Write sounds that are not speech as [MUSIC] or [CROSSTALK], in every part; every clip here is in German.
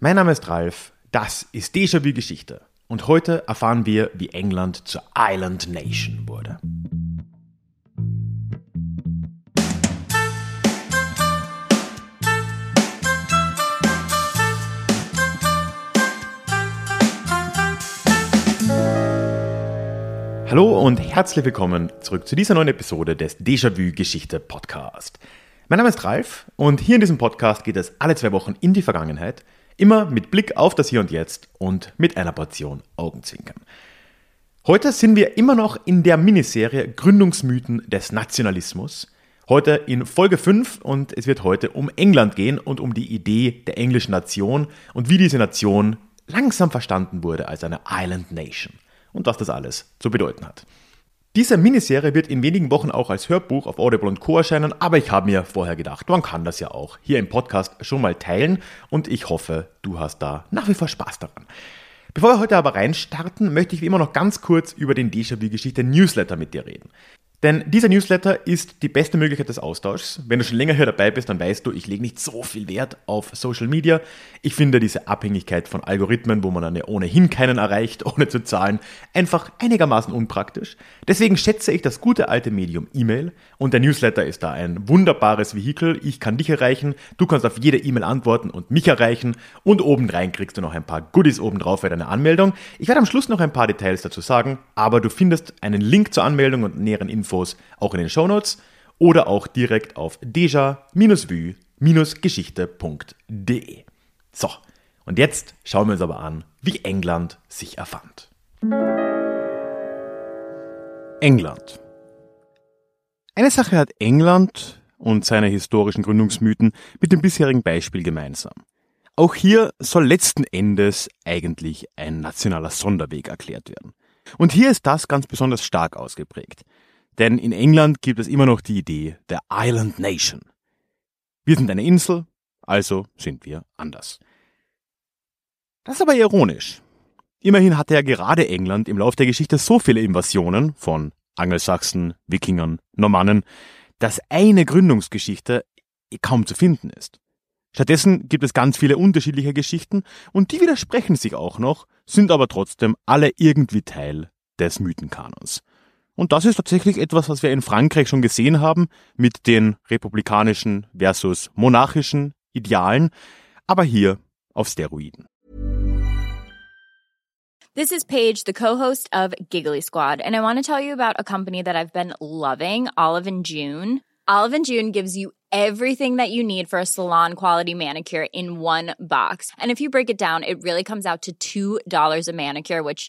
Mein Name ist Ralf, das ist Déjà-vu Geschichte und heute erfahren wir, wie England zur Island Nation wurde. Hallo und herzlich willkommen zurück zu dieser neuen Episode des Déjà-vu Geschichte Podcast. Mein Name ist Ralf und hier in diesem Podcast geht es alle zwei Wochen in die Vergangenheit – Immer mit Blick auf das Hier und Jetzt und mit einer Portion Augenzwinkern. Heute sind wir immer noch in der Miniserie Gründungsmythen des Nationalismus. Heute in Folge 5 und es wird heute um England gehen und um die Idee der englischen Nation und wie diese Nation langsam verstanden wurde als eine Island Nation und was das alles zu bedeuten hat. Diese Miniserie wird in wenigen Wochen auch als Hörbuch auf Audible und Co. erscheinen, aber ich habe mir vorher gedacht, man kann das ja auch hier im Podcast schon mal teilen und ich hoffe, du hast da nach wie vor Spaß daran. Bevor wir heute aber reinstarten, möchte ich wie immer noch ganz kurz über den Déjà-vu-Geschichte Newsletter mit dir reden. Denn dieser Newsletter ist die beste Möglichkeit des Austauschs. Wenn du schon länger hier dabei bist, dann weißt du, ich lege nicht so viel Wert auf Social Media. Ich finde diese Abhängigkeit von Algorithmen, wo man dann ja ohnehin keinen erreicht, [LAUGHS] ohne zu zahlen, einfach einigermaßen unpraktisch. Deswegen schätze ich das gute alte Medium E-Mail und der Newsletter ist da ein wunderbares Vehikel. Ich kann dich erreichen, du kannst auf jede E-Mail antworten und mich erreichen und obendrein kriegst du noch ein paar Goodies obendrauf für deine Anmeldung. Ich werde am Schluss noch ein paar Details dazu sagen, aber du findest einen Link zur Anmeldung und näheren Infos Infos auch in den Shownotes oder auch direkt auf deja-vue-geschichte.de. So, und jetzt schauen wir uns aber an, wie England sich erfand. England. Eine Sache hat England und seine historischen Gründungsmythen mit dem bisherigen Beispiel gemeinsam. Auch hier soll letzten Endes eigentlich ein nationaler Sonderweg erklärt werden. Und hier ist das ganz besonders stark ausgeprägt. Denn in England gibt es immer noch die Idee der Island Nation. Wir sind eine Insel, also sind wir anders. Das ist aber ironisch. Immerhin hatte ja gerade England im Lauf der Geschichte so viele Invasionen von Angelsachsen, Wikingern, Normannen, dass eine Gründungsgeschichte kaum zu finden ist. Stattdessen gibt es ganz viele unterschiedliche Geschichten und die widersprechen sich auch noch, sind aber trotzdem alle irgendwie Teil des Mythenkanons. Und das ist tatsächlich etwas, was wir in Frankreich schon gesehen haben mit den republikanischen versus monarchischen Idealen, aber hier auf Steroiden. This is Paige, the co-host of Giggly Squad, and I want to tell you about a company that I've been loving, Olive and June. Olive and June gives you everything that you need for a salon quality manicure in one box. And if you break it down, it really comes out to $2 a manicure, which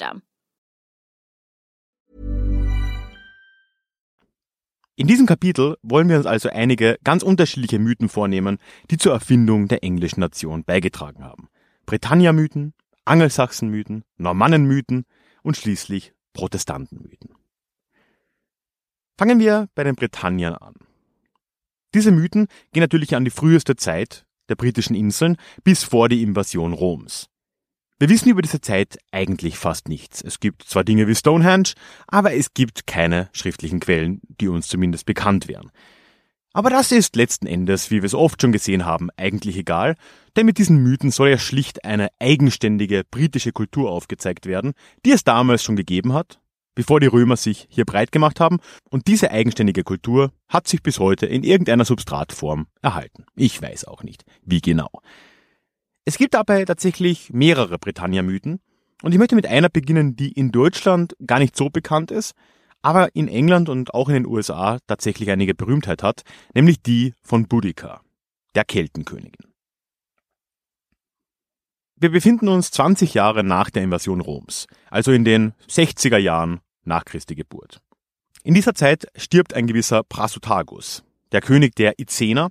System. In diesem Kapitel wollen wir uns also einige ganz unterschiedliche Mythen vornehmen, die zur Erfindung der englischen Nation beigetragen haben. Britannia-Mythen, Angelsachsen-Mythen, Normannen-Mythen und schließlich Protestanten-Mythen. Fangen wir bei den Britanniern an. Diese Mythen gehen natürlich an die früheste Zeit der britischen Inseln bis vor die Invasion Roms. Wir wissen über diese Zeit eigentlich fast nichts. Es gibt zwar Dinge wie Stonehenge, aber es gibt keine schriftlichen Quellen, die uns zumindest bekannt wären. Aber das ist letzten Endes, wie wir es oft schon gesehen haben, eigentlich egal, denn mit diesen Mythen soll ja schlicht eine eigenständige britische Kultur aufgezeigt werden, die es damals schon gegeben hat, bevor die Römer sich hier breit gemacht haben, und diese eigenständige Kultur hat sich bis heute in irgendeiner Substratform erhalten. Ich weiß auch nicht, wie genau. Es gibt dabei tatsächlich mehrere Britannia-Mythen und ich möchte mit einer beginnen, die in Deutschland gar nicht so bekannt ist, aber in England und auch in den USA tatsächlich einige Berühmtheit hat, nämlich die von Boudica, der Keltenkönigin. Wir befinden uns 20 Jahre nach der Invasion Roms, also in den 60er Jahren nach Christi Geburt. In dieser Zeit stirbt ein gewisser Prasutagus, der König der Izener,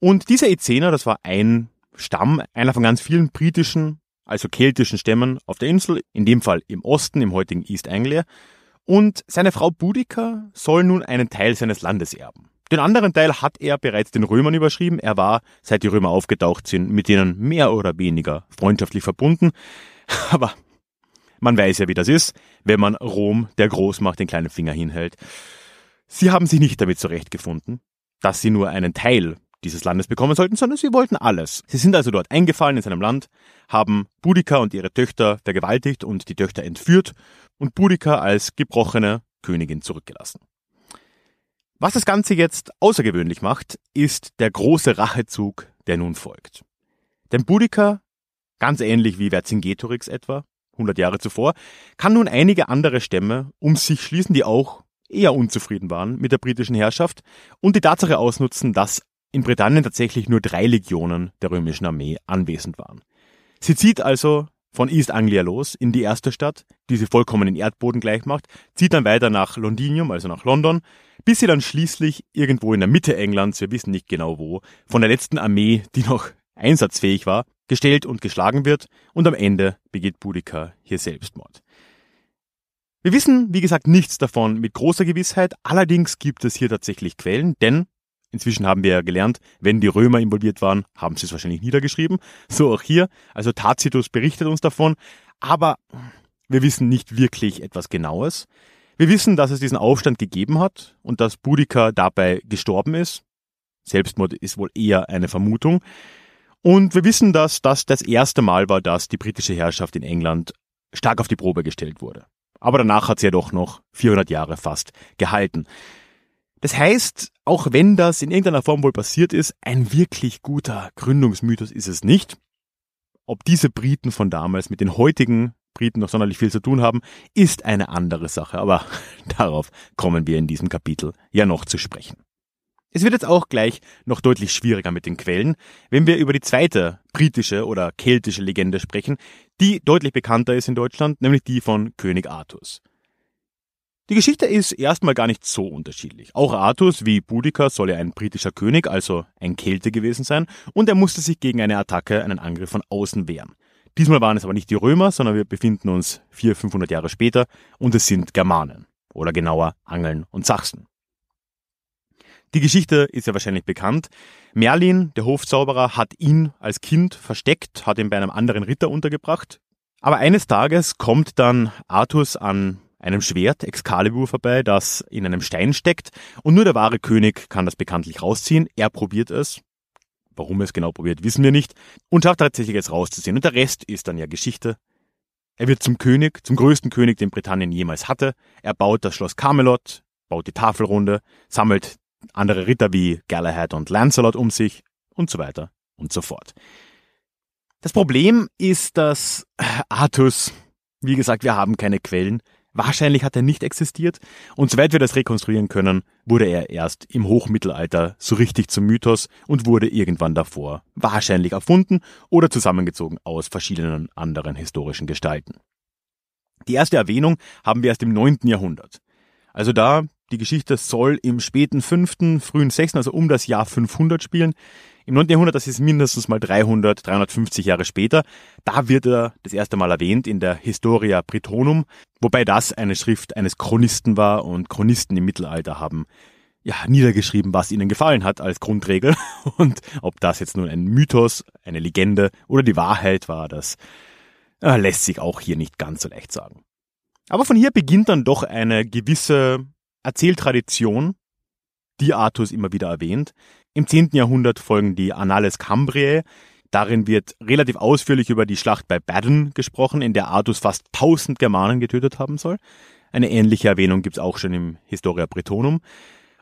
und dieser Izener, das war ein Stamm, einer von ganz vielen britischen, also keltischen Stämmen auf der Insel, in dem Fall im Osten, im heutigen East Anglia. Und seine Frau Boudica soll nun einen Teil seines Landes erben. Den anderen Teil hat er bereits den Römern überschrieben. Er war, seit die Römer aufgetaucht sind, mit denen mehr oder weniger freundschaftlich verbunden. [LAUGHS] Aber man weiß ja, wie das ist, wenn man Rom, der Großmacht, den kleinen Finger hinhält. Sie haben sich nicht damit zurechtgefunden, dass sie nur einen Teil dieses Landes bekommen sollten, sondern sie wollten alles. Sie sind also dort eingefallen in seinem Land, haben Boudica und ihre Töchter vergewaltigt und die Töchter entführt und Boudica als gebrochene Königin zurückgelassen. Was das Ganze jetzt außergewöhnlich macht, ist der große Rachezug, der nun folgt. Denn Boudica, ganz ähnlich wie Vercingetorix etwa, 100 Jahre zuvor, kann nun einige andere Stämme um sich schließen, die auch eher unzufrieden waren mit der britischen Herrschaft und die Tatsache ausnutzen, dass in Britannien tatsächlich nur drei Legionen der römischen Armee anwesend waren. Sie zieht also von East Anglia los in die erste Stadt, die sie vollkommen in Erdboden gleich macht, zieht dann weiter nach Londinium, also nach London, bis sie dann schließlich irgendwo in der Mitte Englands, wir wissen nicht genau wo, von der letzten Armee, die noch einsatzfähig war, gestellt und geschlagen wird und am Ende begeht Boudica hier Selbstmord. Wir wissen, wie gesagt, nichts davon mit großer Gewissheit, allerdings gibt es hier tatsächlich Quellen, denn Inzwischen haben wir ja gelernt, wenn die Römer involviert waren, haben sie es wahrscheinlich niedergeschrieben. So auch hier. Also Tacitus berichtet uns davon. Aber wir wissen nicht wirklich etwas Genaues. Wir wissen, dass es diesen Aufstand gegeben hat und dass Boudica dabei gestorben ist. Selbstmord ist wohl eher eine Vermutung. Und wir wissen, dass das das erste Mal war, dass die britische Herrschaft in England stark auf die Probe gestellt wurde. Aber danach hat sie ja doch noch 400 Jahre fast gehalten. Das heißt, auch wenn das in irgendeiner Form wohl passiert ist, ein wirklich guter Gründungsmythos ist es nicht. Ob diese Briten von damals mit den heutigen Briten noch sonderlich viel zu tun haben, ist eine andere Sache, aber [LAUGHS] darauf kommen wir in diesem Kapitel ja noch zu sprechen. Es wird jetzt auch gleich noch deutlich schwieriger mit den Quellen, wenn wir über die zweite britische oder keltische Legende sprechen, die deutlich bekannter ist in Deutschland, nämlich die von König Artus. Die Geschichte ist erstmal gar nicht so unterschiedlich. Auch Artus wie Boudica soll ja ein britischer König, also ein Kelte gewesen sein, und er musste sich gegen eine Attacke, einen Angriff von außen wehren. Diesmal waren es aber nicht die Römer, sondern wir befinden uns 400, 500 Jahre später und es sind Germanen. Oder genauer Angeln und Sachsen. Die Geschichte ist ja wahrscheinlich bekannt. Merlin, der Hofzauberer, hat ihn als Kind versteckt, hat ihn bei einem anderen Ritter untergebracht. Aber eines Tages kommt dann Artus an einem Schwert Excalibur vorbei, das in einem Stein steckt und nur der wahre König kann das bekanntlich rausziehen. Er probiert es. Warum er es genau probiert, wissen wir nicht. Und schafft tatsächlich es rauszuziehen. Und der Rest ist dann ja Geschichte. Er wird zum König, zum größten König, den Britannien jemals hatte. Er baut das Schloss Camelot, baut die Tafelrunde, sammelt andere Ritter wie Galahad und Lancelot um sich und so weiter und so fort. Das Problem ist, dass Artus, wie gesagt, wir haben keine Quellen, Wahrscheinlich hat er nicht existiert und soweit wir das rekonstruieren können, wurde er erst im Hochmittelalter so richtig zum Mythos und wurde irgendwann davor wahrscheinlich erfunden oder zusammengezogen aus verschiedenen anderen historischen Gestalten. Die erste Erwähnung haben wir erst im 9. Jahrhundert. Also da, die Geschichte soll im späten 5., frühen 6., also um das Jahr 500 spielen. Im 9. Jahrhundert, das ist mindestens mal 300, 350 Jahre später, da wird er das erste Mal erwähnt in der Historia Britonum, wobei das eine Schrift eines Chronisten war und Chronisten im Mittelalter haben ja, niedergeschrieben, was ihnen gefallen hat als Grundregel. [LAUGHS] Und ob das jetzt nun ein Mythos, eine Legende oder die Wahrheit war, das äh, lässt sich auch hier nicht ganz so leicht sagen. Aber von hier beginnt dann doch eine gewisse Erzähltradition, die Artus immer wieder erwähnt, im 10. Jahrhundert folgen die Annales Cambriae. Darin wird relativ ausführlich über die Schlacht bei Badon gesprochen, in der Artus fast 1000 Germanen getötet haben soll. Eine ähnliche Erwähnung gibt's auch schon im Historia Bretonum.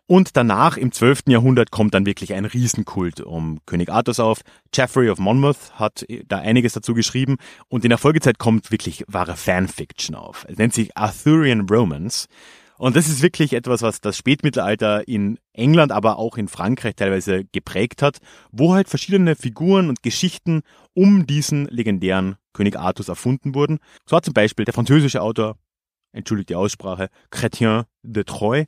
Und danach im 12. Jahrhundert kommt dann wirklich ein Riesenkult um König Artus auf. Geoffrey of Monmouth hat da einiges dazu geschrieben und in der Folgezeit kommt wirklich wahre Fanfiction auf. Es nennt sich Arthurian Romance und das ist wirklich etwas, was das Spätmittelalter in England, aber auch in Frankreich teilweise geprägt hat, wo halt verschiedene Figuren und Geschichten um diesen legendären König Artus erfunden wurden. So hat zum Beispiel der französische Autor, entschuldigt die Aussprache, Chrétien de Troyes,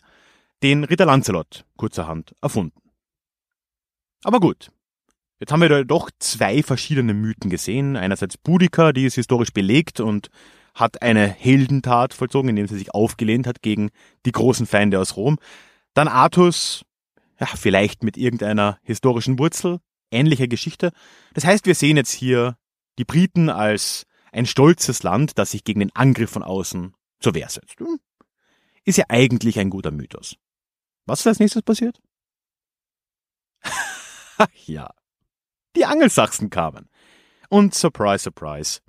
den Ritter Lancelot kurzerhand erfunden. Aber gut. Jetzt haben wir doch zwei verschiedene Mythen gesehen. Einerseits Boudica, die ist historisch belegt und hat eine Heldentat vollzogen, indem sie sich aufgelehnt hat gegen die großen Feinde aus Rom. Dann Artus, ja, vielleicht mit irgendeiner historischen Wurzel, ähnliche Geschichte. Das heißt, wir sehen jetzt hier die Briten als ein stolzes Land, das sich gegen den Angriff von außen zur Wehr setzt. Hm. Ist ja eigentlich ein guter Mythos. Was ist als nächstes passiert? [LAUGHS] ja. Die Angelsachsen kamen. Und surprise, surprise.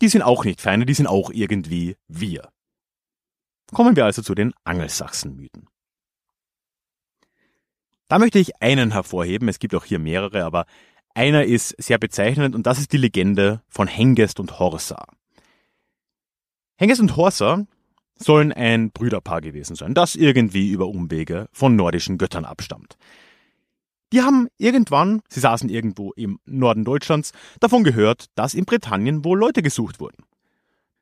Die sind auch nicht Feinde, die sind auch irgendwie wir. Kommen wir also zu den Angelsachsen-Mythen. Da möchte ich einen hervorheben, es gibt auch hier mehrere, aber einer ist sehr bezeichnend und das ist die Legende von Hengest und Horsa. Hengest und Horsa sollen ein Brüderpaar gewesen sein, das irgendwie über Umwege von nordischen Göttern abstammt. Die haben irgendwann, sie saßen irgendwo im Norden Deutschlands, davon gehört, dass in Britannien wohl Leute gesucht wurden.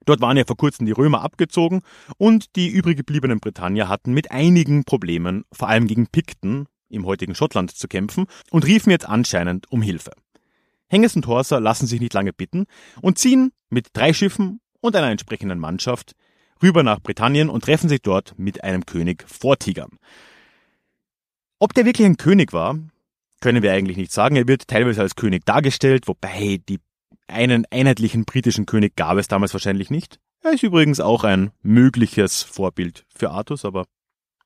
Dort waren ja vor kurzem die Römer abgezogen und die übrig gebliebenen Britannier hatten mit einigen Problemen, vor allem gegen Pikten, im heutigen Schottland zu kämpfen und riefen jetzt anscheinend um Hilfe. Henges und Horsa lassen sich nicht lange bitten und ziehen mit drei Schiffen und einer entsprechenden Mannschaft rüber nach Britannien und treffen sich dort mit einem König vor Tigern. Ob der wirklich ein König war, können wir eigentlich nicht sagen. Er wird teilweise als König dargestellt, wobei die einen einheitlichen britischen König gab es damals wahrscheinlich nicht. Er ist übrigens auch ein mögliches Vorbild für Artus, aber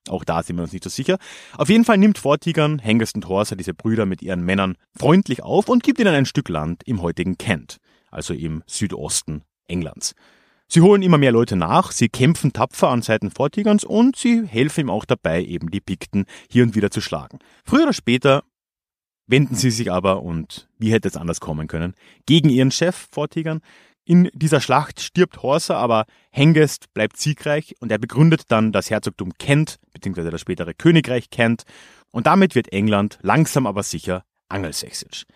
auch da sind wir uns nicht so sicher. Auf jeden Fall nimmt Vortigern Hengest und Horsa diese Brüder mit ihren Männern freundlich auf und gibt ihnen ein Stück Land im heutigen Kent, also im Südosten Englands. Sie holen immer mehr Leute nach, sie kämpfen tapfer an Seiten Vortigerns und sie helfen ihm auch dabei, eben die Pikten hier und wieder zu schlagen. Früher oder später wenden sie sich aber, und wie hätte es anders kommen können, gegen ihren Chef Vortigern, in dieser Schlacht stirbt Horsa, aber Hengest bleibt siegreich und er begründet dann das Herzogtum Kent, beziehungsweise das spätere Königreich Kent, und damit wird England langsam aber sicher angelsächsisch.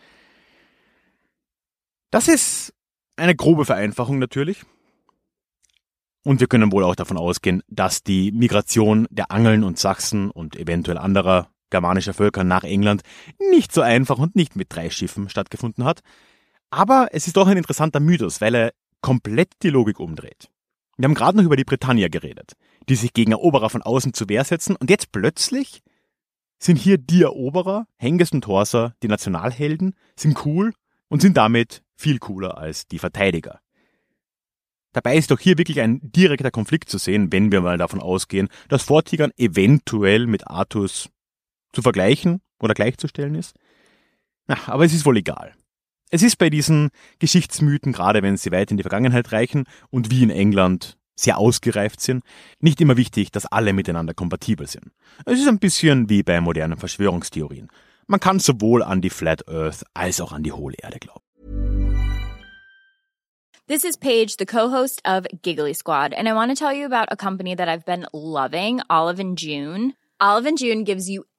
Das ist eine grobe Vereinfachung natürlich. Und wir können wohl auch davon ausgehen, dass die Migration der Angeln und Sachsen und eventuell anderer germanischer Völker nach England nicht so einfach und nicht mit drei Schiffen stattgefunden hat. Aber es ist doch ein interessanter Mythos, weil er komplett die Logik umdreht. Wir haben gerade noch über die Britannier geredet, die sich gegen Eroberer von außen zu Wehr setzen und jetzt plötzlich sind hier die Eroberer, Hengist und Horsa, die Nationalhelden, sind cool und sind damit viel cooler als die Verteidiger. Dabei ist doch hier wirklich ein direkter Konflikt zu sehen, wenn wir mal davon ausgehen, dass Vortigern eventuell mit Artus zu vergleichen oder gleichzustellen ist. Na, aber es ist wohl egal. Es ist bei diesen Geschichtsmythen, gerade wenn sie weit in die Vergangenheit reichen und wie in England sehr ausgereift sind, nicht immer wichtig, dass alle miteinander kompatibel sind. Es ist ein bisschen wie bei modernen Verschwörungstheorien. Man kann sowohl an die Flat Earth als auch an die hohle Erde glauben. This is Paige, the co-host of Giggly Squad, and I want to tell you about a company that I've been loving, Olive and June. Olive and June gives you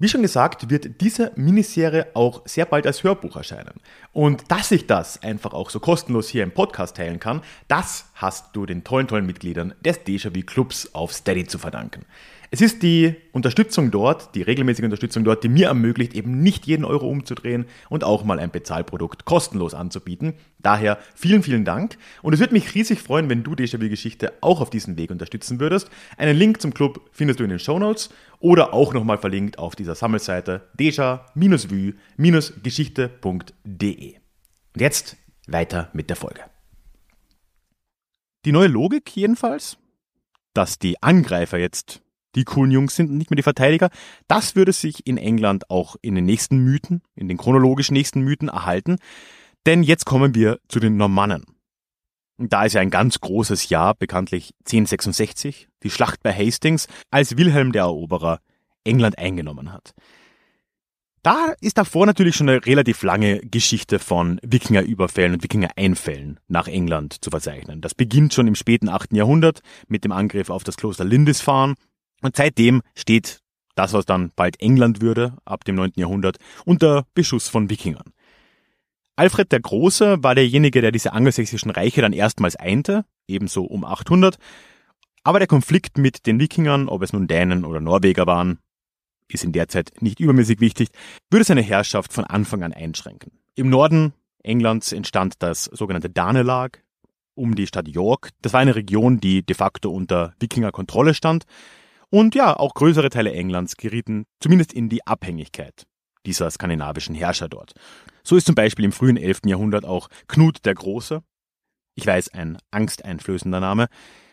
Wie schon gesagt, wird diese Miniserie auch sehr bald als Hörbuch erscheinen. Und dass ich das einfach auch so kostenlos hier im Podcast teilen kann, das hast du den tollen, tollen Mitgliedern des Déjà-vu Clubs auf Steady zu verdanken. Es ist die Unterstützung dort, die regelmäßige Unterstützung dort, die mir ermöglicht, eben nicht jeden Euro umzudrehen und auch mal ein Bezahlprodukt kostenlos anzubieten. Daher vielen, vielen Dank. Und es würde mich riesig freuen, wenn du Déjà-vu Geschichte auch auf diesem Weg unterstützen würdest. Einen Link zum Club findest du in den Show Notes oder auch nochmal verlinkt auf dieser Sammelseite deja-vue-geschichte.de. Und jetzt weiter mit der Folge. Die neue Logik jedenfalls, dass die Angreifer jetzt die coolen Jungs sind und nicht mehr die Verteidiger. Das würde sich in England auch in den nächsten Mythen, in den chronologisch nächsten Mythen erhalten. Denn jetzt kommen wir zu den Normannen. Da ist ja ein ganz großes Jahr, bekanntlich 1066, die Schlacht bei Hastings, als Wilhelm der Eroberer England eingenommen hat. Da ist davor natürlich schon eine relativ lange Geschichte von Wikingerüberfällen und Wikingereinfällen nach England zu verzeichnen. Das beginnt schon im späten 8. Jahrhundert mit dem Angriff auf das Kloster Lindisfarne und seitdem steht das, was dann bald England würde, ab dem 9. Jahrhundert, unter Beschuss von Wikingern. Alfred der Große war derjenige, der diese angelsächsischen Reiche dann erstmals einte, ebenso um 800. Aber der Konflikt mit den Wikingern, ob es nun Dänen oder Norweger waren, ist in der Zeit nicht übermäßig wichtig, würde seine Herrschaft von Anfang an einschränken. Im Norden Englands entstand das sogenannte Danelag um die Stadt York. Das war eine Region, die de facto unter Wikingerkontrolle stand. Und ja, auch größere Teile Englands gerieten zumindest in die Abhängigkeit dieser skandinavischen Herrscher dort. So ist zum Beispiel im frühen 11. Jahrhundert auch Knut der Große, ich weiß, ein angsteinflößender Name,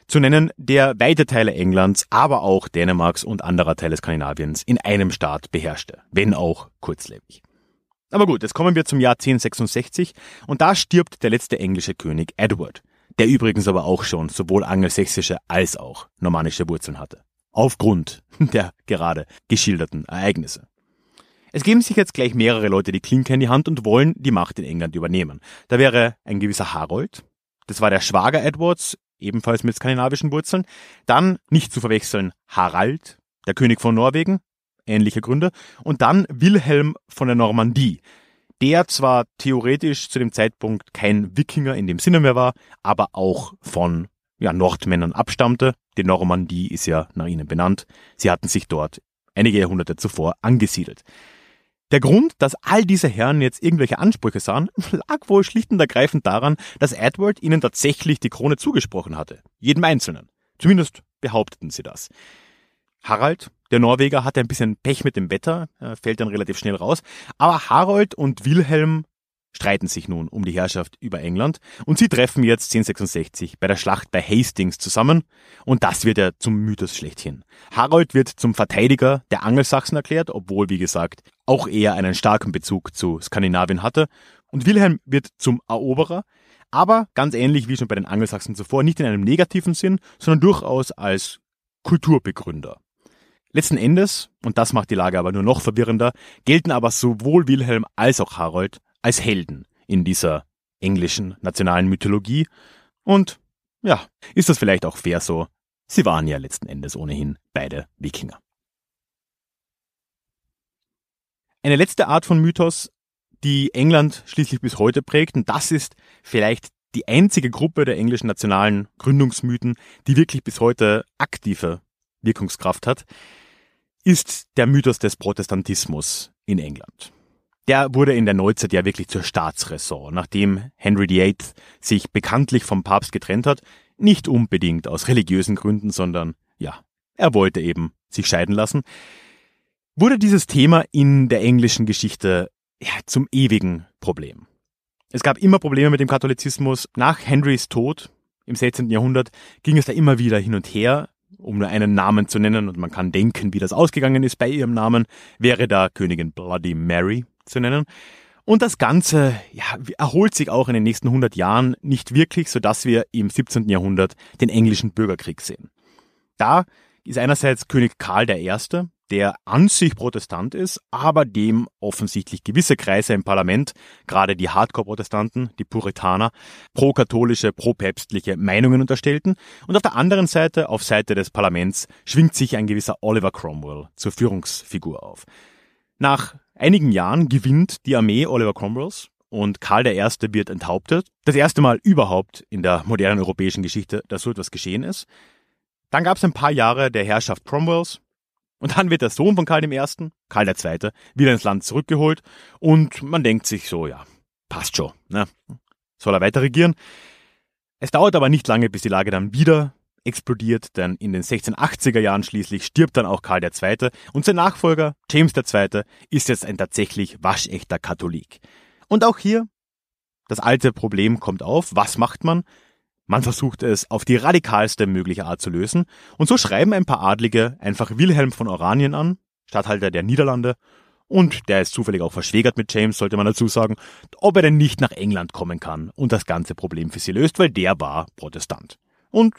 zu nennen, der weite Teile Englands, aber auch Dänemarks und anderer Teile Skandinaviens in einem Staat beherrschte, wenn auch kurzlebig. Aber gut, jetzt kommen wir zum Jahr 1066 und da stirbt der letzte englische König Edward, der übrigens aber auch schon sowohl angelsächsische als auch normannische Wurzeln hatte. Aufgrund [LAUGHS] der gerade geschilderten Ereignisse. Es geben sich jetzt gleich mehrere Leute die Klinke in die Hand und wollen die Macht in England übernehmen. Da wäre ein gewisser Harold, das war der Schwager Edwards, ebenfalls mit skandinavischen Wurzeln. Dann, nicht zu verwechseln, Harald, der König von Norwegen, ähnliche Gründe. Und dann Wilhelm von der Normandie, der zwar theoretisch zu dem Zeitpunkt kein Wikinger in dem Sinne mehr war, aber auch von ja, Nordmännern abstammte. Die Normandie ist ja nach ihnen benannt. Sie hatten sich dort einige Jahrhunderte zuvor angesiedelt. Der Grund, dass all diese Herren jetzt irgendwelche Ansprüche sahen, [LAUGHS] lag wohl schlicht und ergreifend daran, dass Edward ihnen tatsächlich die Krone zugesprochen hatte. Jedem Einzelnen. Zumindest behaupteten sie das. Harald, der Norweger, hatte ein bisschen Pech mit dem Wetter, fällt dann relativ schnell raus. Aber Harold und Wilhelm streiten sich nun um die Herrschaft über England und sie treffen jetzt 1066 bei der Schlacht bei Hastings zusammen und das wird ja zum Mythos schlechthin. Harold wird zum Verteidiger der Angelsachsen erklärt, obwohl, wie gesagt, auch er einen starken Bezug zu Skandinavien hatte und Wilhelm wird zum Eroberer, aber ganz ähnlich wie schon bei den Angelsachsen zuvor, nicht in einem negativen Sinn, sondern durchaus als Kulturbegründer. Letzten Endes, und das macht die Lage aber nur noch verwirrender, gelten aber sowohl Wilhelm als auch Harold als Helden in dieser englischen nationalen Mythologie. Und ja, ist das vielleicht auch fair so? Sie waren ja letzten Endes ohnehin beide Wikinger. Eine letzte Art von Mythos, die England schließlich bis heute prägt, und das ist vielleicht die einzige Gruppe der englischen nationalen Gründungsmythen, die wirklich bis heute aktive Wirkungskraft hat, ist der Mythos des Protestantismus in England der wurde in der Neuzeit ja wirklich zur Staatsressort, nachdem Henry VIII sich bekanntlich vom Papst getrennt hat, nicht unbedingt aus religiösen Gründen, sondern ja, er wollte eben sich scheiden lassen, wurde dieses Thema in der englischen Geschichte ja, zum ewigen Problem. Es gab immer Probleme mit dem Katholizismus. Nach Henrys Tod im 16. Jahrhundert ging es da immer wieder hin und her, um nur einen Namen zu nennen, und man kann denken, wie das ausgegangen ist bei ihrem Namen, wäre da Königin Bloody Mary zu nennen. Und das Ganze ja, erholt sich auch in den nächsten 100 Jahren nicht wirklich, sodass wir im 17. Jahrhundert den englischen Bürgerkrieg sehen. Da ist einerseits König Karl I., der an sich Protestant ist, aber dem offensichtlich gewisse Kreise im Parlament, gerade die Hardcore-Protestanten, die Puritaner, pro-katholische, pro-päpstliche Meinungen unterstellten. Und auf der anderen Seite, auf Seite des Parlaments, schwingt sich ein gewisser Oliver Cromwell zur Führungsfigur auf. Nach einigen Jahren gewinnt die Armee Oliver Cromwells und Karl I. wird enthauptet. Das erste Mal überhaupt in der modernen europäischen Geschichte, dass so etwas geschehen ist. Dann gab es ein paar Jahre der Herrschaft Cromwells und dann wird der Sohn von Karl I., Karl II., wieder ins Land zurückgeholt und man denkt sich so, ja, passt schon, ne? soll er weiter regieren. Es dauert aber nicht lange, bis die Lage dann wieder explodiert, denn in den 1680er Jahren schließlich stirbt dann auch Karl II. und sein Nachfolger, James II., ist jetzt ein tatsächlich waschechter Katholik. Und auch hier, das alte Problem kommt auf, was macht man? Man versucht es auf die radikalste mögliche Art zu lösen, und so schreiben ein paar Adlige einfach Wilhelm von Oranien an, Statthalter der Niederlande, und der ist zufällig auch verschwägert mit James, sollte man dazu sagen, ob er denn nicht nach England kommen kann und das ganze Problem für sie löst, weil der war Protestant. Und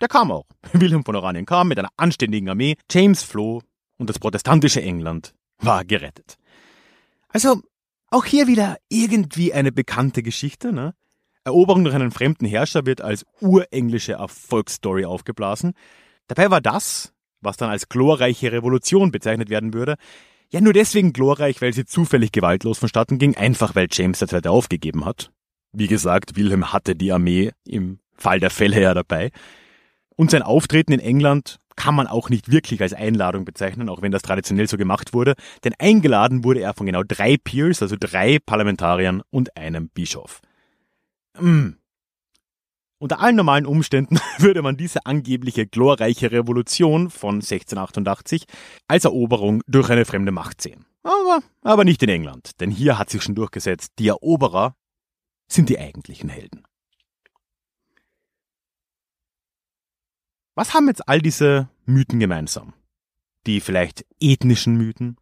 der kam auch. [LAUGHS] Wilhelm von Oranien kam mit einer anständigen Armee, James floh und das protestantische England war gerettet. Also, auch hier wieder irgendwie eine bekannte Geschichte, ne? Eroberung durch einen fremden Herrscher wird als urenglische Erfolgsstory aufgeblasen. Dabei war das, was dann als glorreiche Revolution bezeichnet werden würde, ja nur deswegen glorreich, weil sie zufällig gewaltlos vonstatten ging, einfach weil James II. aufgegeben hat. Wie gesagt, Wilhelm hatte die Armee im Fall der Fälle ja dabei. Und sein Auftreten in England kann man auch nicht wirklich als Einladung bezeichnen, auch wenn das traditionell so gemacht wurde, denn eingeladen wurde er von genau drei Peers, also drei Parlamentariern und einem Bischof. Hm. Unter allen normalen Umständen [LAUGHS] würde man diese angebliche glorreiche Revolution von 1688 als Eroberung durch eine fremde Macht sehen. Aber, aber nicht in England, denn hier hat sich schon durchgesetzt, die Eroberer sind die eigentlichen Helden. Was haben jetzt all diese Mythen gemeinsam? Die vielleicht ethnischen Mythen,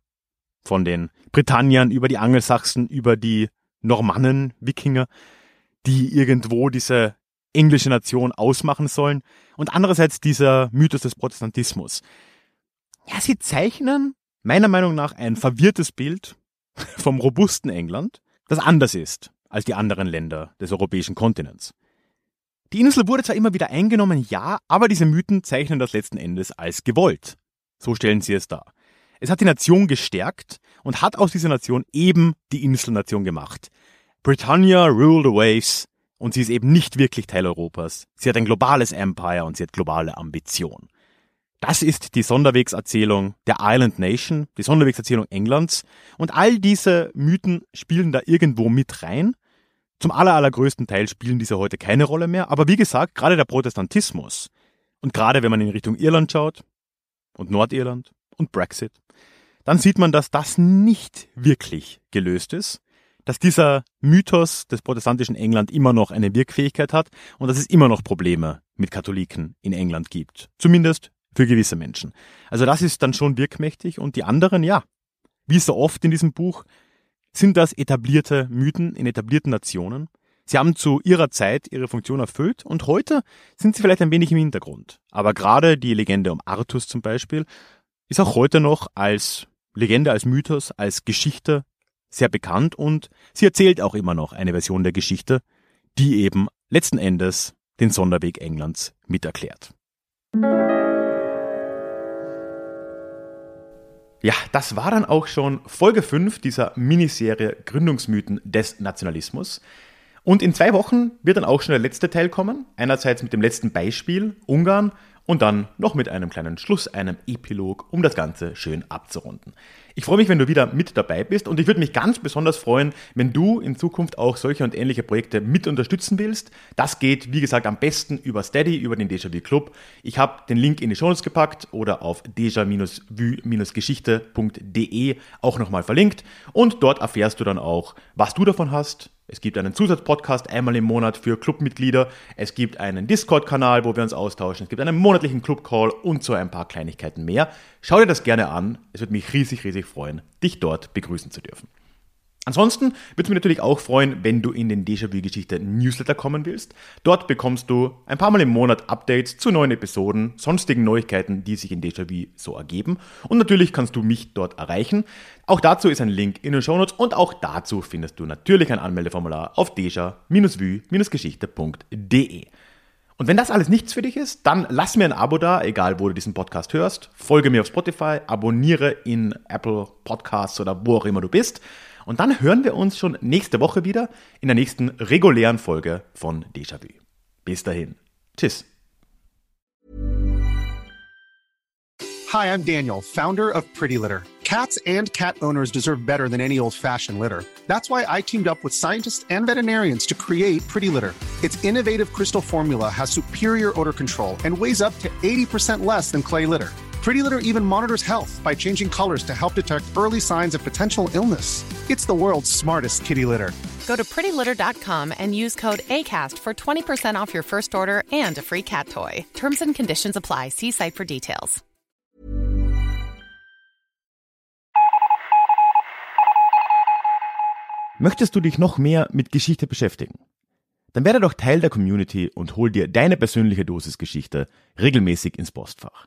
von den Britanniern über die Angelsachsen, über die Normannen, Wikinger, die irgendwo diese englische Nation ausmachen sollen, und andererseits dieser Mythos des Protestantismus. Ja, sie zeichnen meiner Meinung nach ein verwirrtes Bild [LAUGHS] vom robusten England, das anders ist als die anderen Länder des europäischen Kontinents. Die Insel wurde zwar immer wieder eingenommen, ja, aber diese Mythen zeichnen das letzten Endes als gewollt. So stellen sie es dar. Es hat die Nation gestärkt und hat aus dieser Nation eben die Inselnation gemacht. Britannia ruled the waves und sie ist eben nicht wirklich Teil Europas. Sie hat ein globales Empire und sie hat globale Ambition. Das ist die Sonderwegserzählung der Island Nation, die Sonderwegserzählung Englands und all diese Mythen spielen da irgendwo mit rein zum aller, allergrößten Teil spielen diese heute keine Rolle mehr. Aber wie gesagt, gerade der Protestantismus und gerade wenn man in Richtung Irland schaut und Nordirland und Brexit, dann sieht man, dass das nicht wirklich gelöst ist, dass dieser Mythos des protestantischen England immer noch eine Wirkfähigkeit hat und dass es immer noch Probleme mit Katholiken in England gibt. Zumindest für gewisse Menschen. Also das ist dann schon wirkmächtig und die anderen, ja, wie so oft in diesem Buch, sind das etablierte Mythen in etablierten Nationen. Sie haben zu ihrer Zeit ihre Funktion erfüllt und heute sind sie vielleicht ein wenig im Hintergrund. Aber gerade die Legende um Artus zum Beispiel ist auch heute noch als Legende, als Mythos, als Geschichte sehr bekannt und sie erzählt auch immer noch eine Version der Geschichte, die eben letzten Endes den Sonderweg Englands miterklärt. Ja, das war dann auch schon Folge 5 dieser Miniserie Gründungsmythen des Nationalismus. Und in zwei Wochen wird dann auch schon der letzte Teil kommen. Einerseits mit dem letzten Beispiel Ungarn und dann noch mit einem kleinen Schluss, einem Epilog, um das Ganze schön abzurunden. Ich freue mich, wenn du wieder mit dabei bist und ich würde mich ganz besonders freuen, wenn du in Zukunft auch solche und ähnliche Projekte mit unterstützen willst. Das geht, wie gesagt, am besten über Steady, über den Déjà-vu Club. Ich habe den Link in die Show Notes gepackt oder auf déjà-vu-geschichte.de auch nochmal verlinkt und dort erfährst du dann auch, was du davon hast, es gibt einen Zusatzpodcast einmal im Monat für Clubmitglieder. Es gibt einen Discord-Kanal, wo wir uns austauschen. Es gibt einen monatlichen Club-Call und so ein paar Kleinigkeiten mehr. Schau dir das gerne an. Es würde mich riesig, riesig freuen, dich dort begrüßen zu dürfen. Ansonsten würde es mich natürlich auch freuen, wenn du in den Déjà-vu-Geschichte Newsletter kommen willst. Dort bekommst du ein paar Mal im Monat Updates zu neuen Episoden, sonstigen Neuigkeiten, die sich in Déjà-vu so ergeben. Und natürlich kannst du mich dort erreichen. Auch dazu ist ein Link in den Shownotes und auch dazu findest du natürlich ein Anmeldeformular auf deja-vu-geschichte.de. Und wenn das alles nichts für dich ist, dann lass mir ein Abo da, egal wo du diesen Podcast hörst. Folge mir auf Spotify, abonniere in Apple Podcasts oder wo auch immer du bist. Und dann hören wir uns schon nächste Woche wieder in der nächsten regulären Folge von Déjà-vu. Bis dahin. Tschüss. Hi, I'm Daniel, Founder of Pretty Litter. Cats and cat owners deserve better than any old-fashioned litter. That's why I teamed up with scientists and veterinarians to create Pretty Litter. Its innovative crystal formula has superior odor control and weighs up to 80% less than clay litter. Pretty Litter even monitors health by changing colors to help detect early signs of potential illness. It's the world's smartest kitty litter. Go to prettylitter.com and use code ACAST for 20% off your first order and a free cat toy. Terms and conditions apply. See site for details. Möchtest du dich noch mehr mit Geschichte beschäftigen? Dann werde doch Teil der Community und hol dir deine persönliche Dosis Geschichte regelmäßig ins Postfach